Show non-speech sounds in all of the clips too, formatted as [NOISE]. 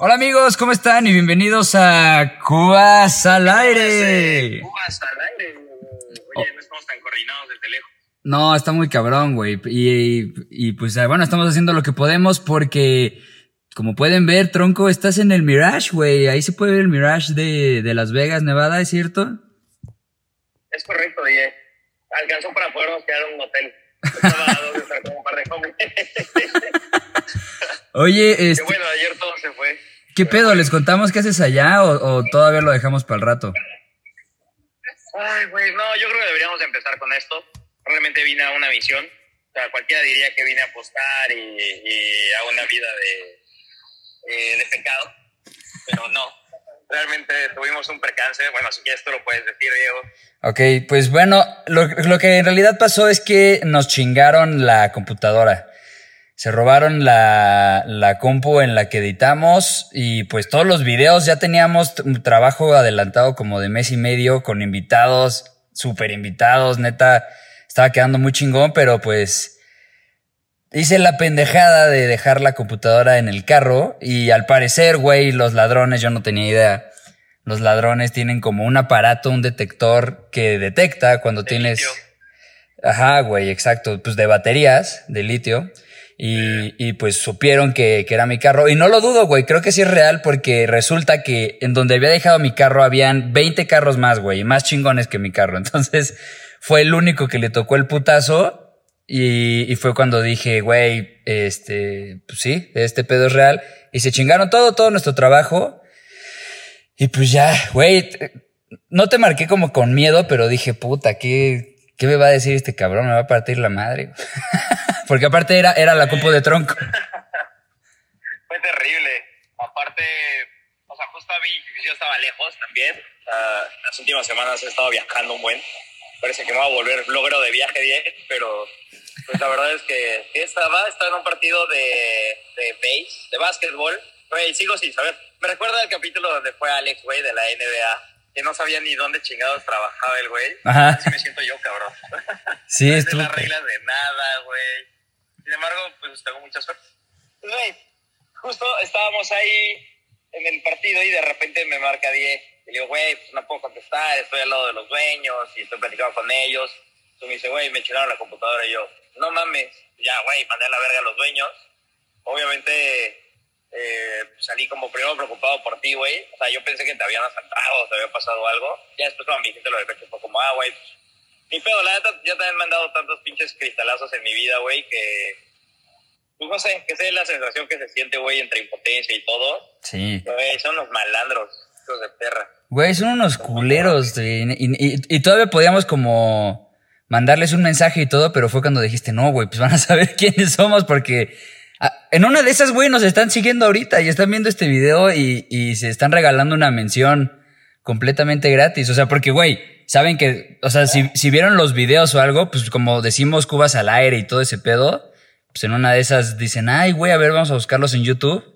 Hola amigos, ¿cómo están? Y bienvenidos a Cubas al aire. Cubas al aire. Oye, no estamos tan coordinados desde lejos. No, está muy cabrón, güey. Y, y, pues bueno, estamos haciendo lo que podemos porque, como pueden ver, Tronco, estás en el Mirage, güey. Ahí se puede ver el Mirage de, de Las Vegas, Nevada, ¿es cierto? Es correcto, oye. Alcanzó para podernos quedar en un hotel. Estaba como un par de. [LAUGHS] Oye, este, bueno, ayer todo se fue. ¿Qué pedo? ¿Les contamos qué haces allá o, o todavía lo dejamos para el rato? Ay, güey, no, yo creo que deberíamos empezar con esto. Realmente vine a una misión. O sea, cualquiera diría que vine a apostar y, y a una vida de, eh, de pecado. Pero no. Realmente tuvimos un percance. Bueno, si quieres tú lo puedes decir, Diego. Ok, pues bueno, lo, lo que en realidad pasó es que nos chingaron la computadora. Se robaron la, la compu en la que editamos y pues todos los videos ya teníamos un trabajo adelantado como de mes y medio con invitados, super invitados, neta, estaba quedando muy chingón, pero pues hice la pendejada de dejar la computadora en el carro y al parecer, güey, los ladrones, yo no tenía idea, los ladrones tienen como un aparato, un detector que detecta cuando De tienes... litio. Ajá, güey, exacto. Pues de baterías, de litio. Y, y pues supieron que, que era mi carro. Y no lo dudo, güey. Creo que sí es real porque resulta que en donde había dejado mi carro habían 20 carros más, güey. Más chingones que mi carro. [LAUGHS] Entonces fue el único que le tocó el putazo. Y, y fue cuando dije, güey, este, pues sí, este pedo es real. Y se chingaron todo, todo nuestro trabajo. Y pues ya, güey, no te marqué como con miedo, pero dije, puta, ¿qué, qué me va a decir este cabrón? Me va a partir la madre. [LAUGHS] Porque aparte era, era la compu de tronco. [LAUGHS] Fue terrible. Aparte, o sea, justo a mí, yo estaba lejos también. Ah, las últimas semanas he estado viajando un buen. Parece que me va a volver bloguero de viaje 10, pero pues la verdad es que estaba, estaba en un partido de, de base, de básquetbol. Güey, sigo sin saber. Me recuerda el capítulo donde fue Alex, güey, de la NBA, que no sabía ni dónde chingados trabajaba el güey. Ajá. Así me siento yo, cabrón. Sí, [LAUGHS] No estuvo. las reglas de nada, güey. Sin embargo, pues tengo mucha suerte. Pues, güey, justo ahí en el partido y de repente me marca 10. Y le digo, güey, pues no puedo contestar, estoy al lado de los dueños y estoy platicando con ellos. Entonces me dice, güey, me chingaron la computadora y yo, no mames. Ya, güey, mandé a la verga a los dueños. Obviamente eh, salí como primero preocupado por ti, güey. O sea, yo pensé que te habían asaltado te había pasado algo. Ya después cuando me dijiste lo de fue como, ah, güey, pues, ni pedo, la neta, ya también me han dado tantos pinches cristalazos en mi vida, güey, que. Pues no sé, que sé la sensación que se siente, güey, entre impotencia y todo. Sí. Güey, son los malandros, hijos de perra. Güey, son unos culeros. güey. Y, y- y todavía podíamos como mandarles un mensaje y todo, pero fue cuando dijiste, no, güey, pues [LAUGHS] van a saber quiénes somos porque ah, en una de esas, güey, nos están siguiendo ahorita y están viendo este video y, y se están regalando una mención completamente gratis. O sea, porque, güey, saben que, o sea, si, si vieron los videos o algo, pues como decimos Cubas al aire y todo ese pedo, pues en una de esas dicen, ay, güey, a ver, vamos a buscarlos en YouTube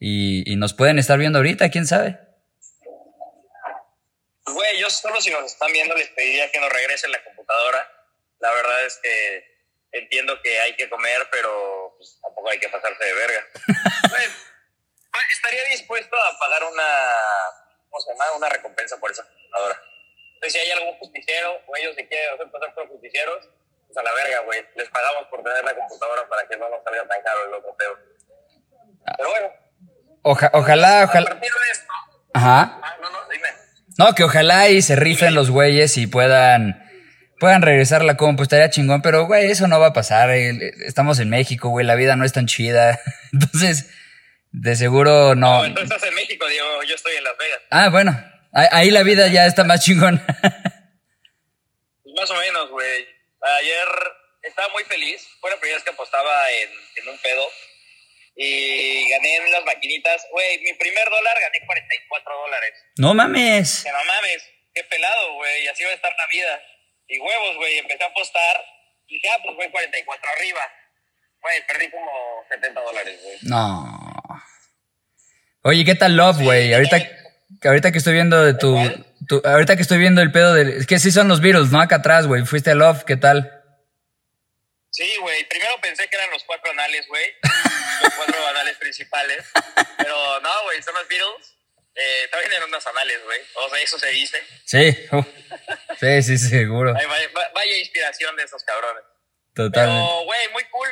y, y nos pueden estar viendo ahorita, quién sabe. Güey, yo solo si nos están viendo les pediría que nos regresen la computadora. La verdad es que entiendo que hay que comer, pero pues, tampoco hay que pasarse de verga. [LAUGHS] Güey, estaría dispuesto a pagar una, ¿cómo se llama? Una recompensa por esa computadora. Entonces, si hay algún justiciero o ellos se quieren hacer pasar por justicieros, a la verga, güey. Les pagamos por tener la computadora para que no nos salga tan caro el otro pedo. Pero bueno, Oja- ojalá, a ojalá. partir de esto... Ajá. Ah, no, no, dime. No, que ojalá y se rifen los güeyes y puedan, puedan regresar la compu, estaría chingón, pero güey, eso no va a pasar. eh, Estamos en México, güey, la vida no es tan chida. [LAUGHS] Entonces, de seguro no. No, entonces estás en México, Diego. Yo estoy en Las Vegas. Ah, bueno, ahí, ahí la vida ya está más chingón. [LAUGHS] Pues más o menos, güey. Ayer estaba muy feliz. Fue la primera vez que apostaba en, en un pedo. Y gané en las maquinitas. Güey, mi primer dólar gané 44 dólares. No mames. Que no mames, qué pelado, güey. Y así va a estar la vida. Y huevos, güey. Empecé a apostar. Y dije, ah, pues güey, 44 arriba. Güey, perdí como 70 dólares, güey. No. Oye, ¿qué tal Love, güey? Ahorita, ahorita que estoy viendo de tu, ahorita que estoy viendo el pedo de, es que sí son los Beatles, ¿no? Acá atrás, güey. Fuiste a Love, ¿qué tal? Sí, güey. Primero pensé que eran los cuatro anales, güey. [LAUGHS] los cuatro anales principales. Pero no, güey, son los Beatles. Eh, también eran unos anales, güey. O sea, eso se dice. Sí, uh, sí, sí, seguro. Ay, vaya, vaya inspiración de esos cabrones. Totalmente. Pero, güey, muy cool.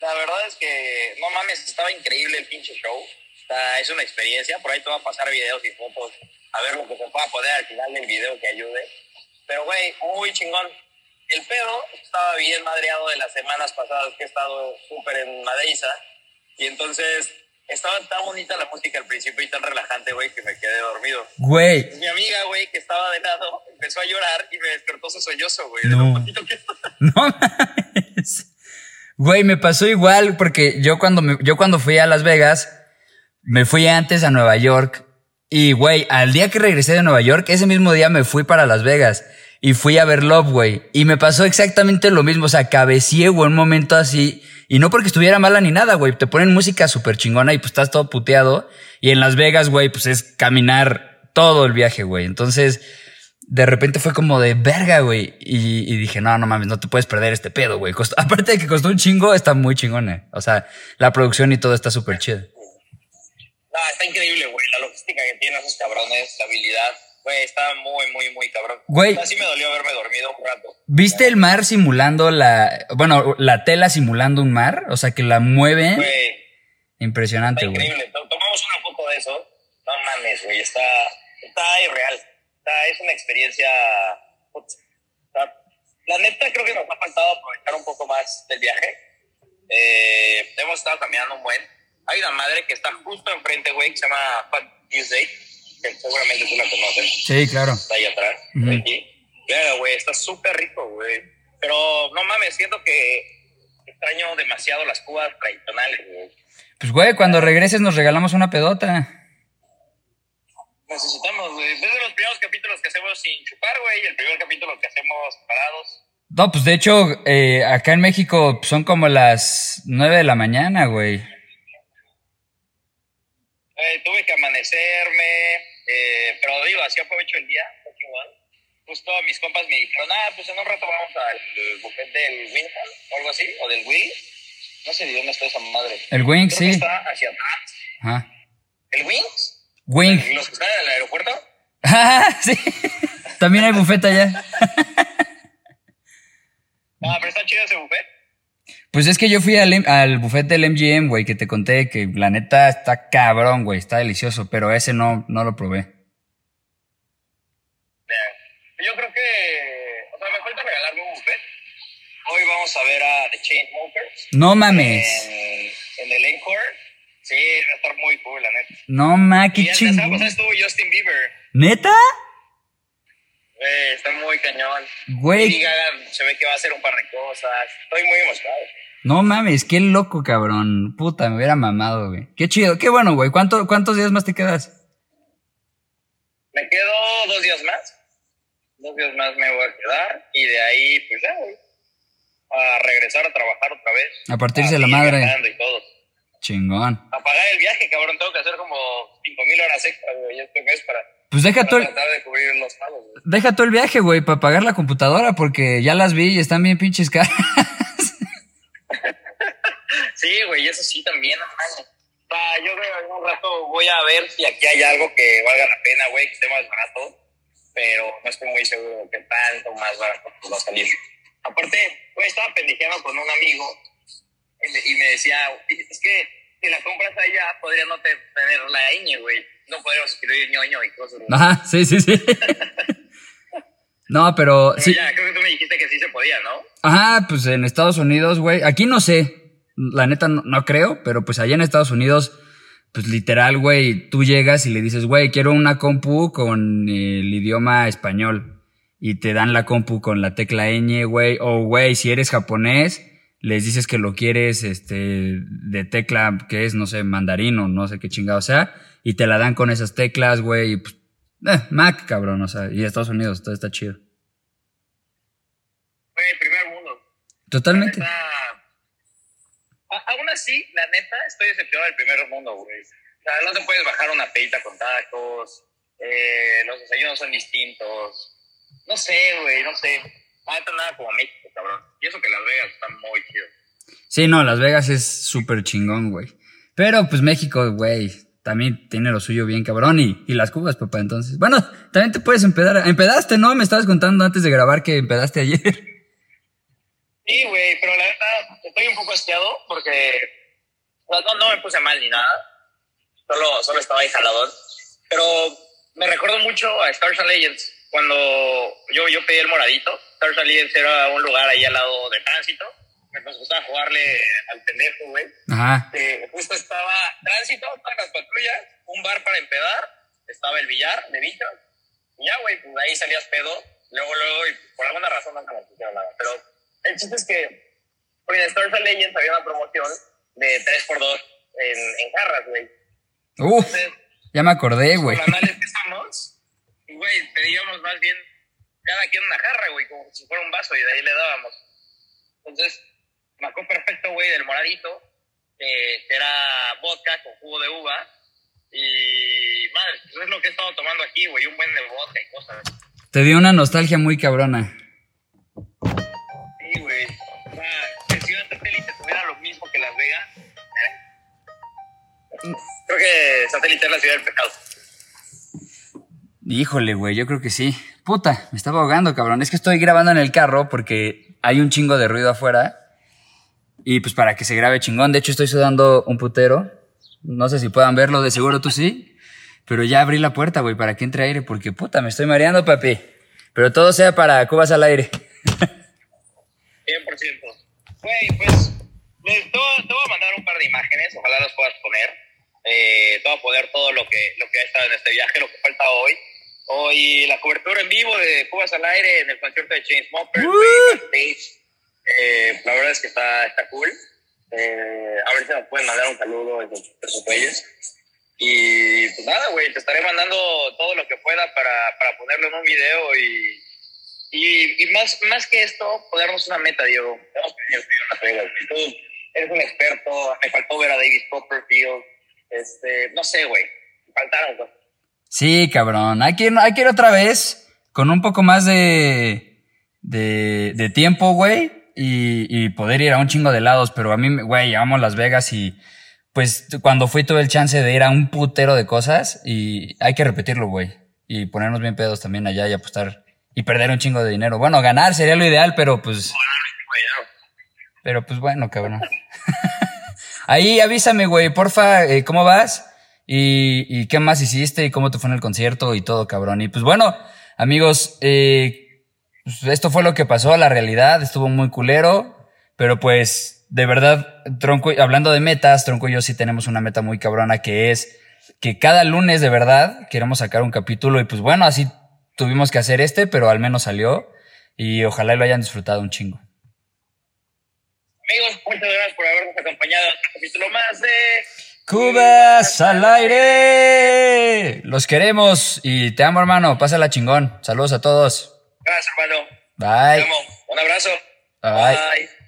La verdad es que, no mames, estaba increíble el pinche show. O sea, es una experiencia. Por ahí te voy a pasar videos y fotos a ver lo que se pueda poner al final del video que ayude. Pero, güey, muy chingón. El pedo estaba bien madreado de las semanas pasadas que he estado súper en Madeiza. Y entonces estaba tan bonita la música al principio y tan relajante, güey, que me quedé dormido. Güey. Mi amiga, güey, que estaba de lado, empezó a llorar y me despertó su sollozo, güey. No. De lo que [LAUGHS] No mames. Güey, me pasó igual porque yo cuando, me, yo cuando fui a Las Vegas, me fui antes a Nueva York y, güey, al día que regresé de Nueva York, ese mismo día me fui para Las Vegas y fui a ver Love, güey. Y me pasó exactamente lo mismo, o sea, cabecié, güey, un momento así. Y no porque estuviera mala ni nada, güey. Te ponen música súper chingona y pues estás todo puteado. Y en Las Vegas, güey, pues es caminar todo el viaje, güey. Entonces, de repente fue como de verga, güey. Y, dije, no, no mames, no te puedes perder este pedo, güey. [LAUGHS] aparte de que costó un chingo, está muy chingona. O sea, la producción y todo está súper chido. No, está increíble, güey. La logística que tienen esos cabrones, la habilidad. Güey, está muy, muy, muy cabrón. Güey. Así me dolió haberme dormido un rato. ¿Viste el mar simulando la. Bueno, la tela simulando un mar? O sea, que la mueve. Güey. Impresionante, güey. Increíble. Tomamos una foto de eso. No mames, güey. Está, está irreal. Está, es una experiencia. La neta, creo que nos ha faltado aprovechar un poco más del viaje. Eh, hemos estado caminando un buen. Hay una madre que está justo enfrente, güey, que se llama Tuesday que seguramente tú la conoces. Sí, claro. Está ahí atrás, aquí. Claro, güey, está súper rico, güey. Pero no mames, siento que extraño demasiado las cubas tradicionales, güey. Pues, güey, cuando regreses nos regalamos una pedota. Necesitamos, güey. Es de los primeros capítulos que hacemos sin chupar, güey, y el primer capítulo que hacemos parados. No, pues de hecho, eh, acá en México son como las nueve de la mañana, güey. Eh, tuve que amanecerme, eh, pero digo, así aprovecho el día, Justo mis compas me dijeron, ah, pues en un rato vamos al buffet del Wings o algo así, o del Wing. No sé de dónde está esa madre. El Wings, sí. está hacia atrás. ¿El Wings? Wing. ¿Los que están en el aeropuerto? Ah, [LAUGHS] sí. También hay buffet allá. [LAUGHS] ah, pero está chido ese buffet. Pues es que yo fui al, al buffet del MGM, güey, que te conté que la neta está cabrón, güey, está delicioso, pero ese no, no lo probé. Yo creo que, o sea, me falta regalarme un buffet. Hoy vamos a ver a The Chainsmokers. No mames. En, en el Encore. Sí, va a estar muy cool, la neta. No mames, qué chingón. Estuvo Justin Bieber. ¿Neta? Güey, está muy cañón. Güey. se ve que va a hacer un par de cosas. Estoy muy emocionado. No mames, qué loco, cabrón. Puta, me hubiera mamado, güey. Qué chido, qué bueno, güey. ¿Cuánto, ¿Cuántos días más te quedas? Me quedo dos días más. Dos días más me voy a quedar. Y de ahí, pues ya, güey. A regresar a trabajar otra vez. A partirse la madre. Y todo. Chingón. A pagar el viaje, cabrón. Tengo que hacer como cinco mil horas extra, güey, este mes para. Pues deja todo. El, pagos, deja todo el viaje, güey, para pagar la computadora, porque ya las vi y están bien pinches caras. [LAUGHS] sí, güey, eso sí también, no yo creo que un rato voy a ver si aquí hay algo que valga la pena, güey, que esté más barato, pero no estoy muy seguro de que tanto más barato va a salir. Aparte, güey, estaba pendejeando con un amigo y me decía, es que si la compras allá, podría no tener la ñ, güey. No podríamos escribir ñoño y cosas. Ajá, sí, sí, sí. no, pero, sí. Ya, creo que tú me dijiste que sí se podía, ¿no? Ajá, pues en Estados Unidos, güey. Aquí no sé. La neta no, creo, pero pues allá en Estados Unidos, pues literal, güey, tú llegas y le dices, güey, quiero una compu con el idioma español. Y te dan la compu con la tecla ñ, güey. O, güey, si eres japonés, les dices que lo quieres este, de tecla que es, no sé, mandarino, no sé qué chingado sea, y te la dan con esas teclas, güey, y pues, eh, Mac, cabrón, o sea, y Estados Unidos, todo está chido. Güey, primer mundo. Totalmente. aún así, la neta, estoy decepcionado del primer mundo, güey. O sea, no te puedes bajar una peita con tacos, eh, los desayunos son distintos. No sé, güey, no sé. No nada como México, cabrón. Y eso que Las Vegas está muy chido. Sí, no, Las Vegas es súper chingón, güey. Pero pues México, güey, también tiene lo suyo bien cabrón. Y, y las cubas, papá, entonces. Bueno, también te puedes empedar. Empedaste, ¿no? Me estabas contando antes de grabar que empedaste ayer. Sí, güey, pero la verdad estoy un poco asqueado porque no, no me puse mal ni nada. Solo, solo estaba ahí jaladón. Pero me recuerdo mucho a Stars and Legends. Cuando yo, yo pedí el moradito, Stars and Legends era un lugar ahí al lado de tránsito. Nos gustaba jugarle al pendejo, güey. Ajá. Eh, justo estaba tránsito, todas las patrullas, un bar para empedar, estaba el billar de bichos. Y ya, güey, pues ahí salías pedo. Luego, luego, y por alguna razón nunca me pusieron nada. Pero el chiste es que oye, en Stars and Legends había una promoción de 3x2 en, en jarras, güey. Uf, Entonces, ya me acordé, güey. los canales que y, güey, pedíamos más bien cada quien una jarra, güey, como si fuera un vaso, y de ahí le dábamos. Entonces, me acuerdo perfecto, güey, del moradito, eh, que era vodka con jugo de uva, y, madre, pues es lo que he estado tomando aquí, güey, un buen de vodka y cosas. Te dio una nostalgia muy cabrona. Sí, güey. O sea, que Ciudad Satélite tuviera lo mismo que Las Vegas. ¿eh? Creo que Satélite es la ciudad del pecado. Híjole, güey, yo creo que sí. Puta, me estaba ahogando, cabrón. Es que estoy grabando en el carro porque hay un chingo de ruido afuera. Y pues para que se grabe chingón. De hecho, estoy sudando un putero. No sé si puedan verlo, de seguro tú sí. Pero ya abrí la puerta, güey, para que entre aire, porque puta, me estoy mareando, papi. Pero todo sea para Cubas al aire. 100%. Güey, pues les- te, voy, a- te voy a mandar un par de imágenes, ojalá las puedas poner. Eh, te voy a poner todo lo que, lo que ha estado en este viaje, lo que falta hoy. Hoy la cobertura en vivo de Cubas al aire en el concierto de güey, backstage. Eh, la verdad es que está, está cool. Eh, a ver si nos pueden mandar un saludo esos, esos güeyes. Y pues nada, güey, te estaré mandando todo lo que pueda para, para ponerlo en un video y, y, y más, más que esto, ponernos una meta, Diego. Tú eres un experto, me faltó ver a David Copperfield. Este, no sé, güey, faltaron cosas. Sí, cabrón. Hay que, ir, hay que ir otra vez con un poco más de, de, de tiempo, güey. Y, y poder ir a un chingo de lados. Pero a mí, güey, amo Las Vegas y pues cuando fui tuve el chance de ir a un putero de cosas y hay que repetirlo, güey. Y ponernos bien pedos también allá y apostar y perder un chingo de dinero. Bueno, ganar sería lo ideal, pero pues, pero pues bueno, cabrón. [LAUGHS] Ahí avísame, güey, porfa, eh, ¿cómo vas? Y, qué más hiciste y cómo te fue en el concierto y todo, cabrón. Y pues bueno, amigos, eh, pues esto fue lo que pasó, la realidad, estuvo muy culero, pero pues de verdad, Tronco, hablando de metas, Tronco y yo sí tenemos una meta muy cabrona que es que cada lunes de verdad queremos sacar un capítulo. Y pues bueno, así tuvimos que hacer este, pero al menos salió. Y ojalá lo hayan disfrutado un chingo. Amigos, muchas gracias por habernos acompañado en capítulo más de Cubas al aire. Los queremos y te amo, hermano. Pásala chingón. Saludos a todos. Gracias, hermano. Te Bye. amo. Un abrazo. Bye. Bye.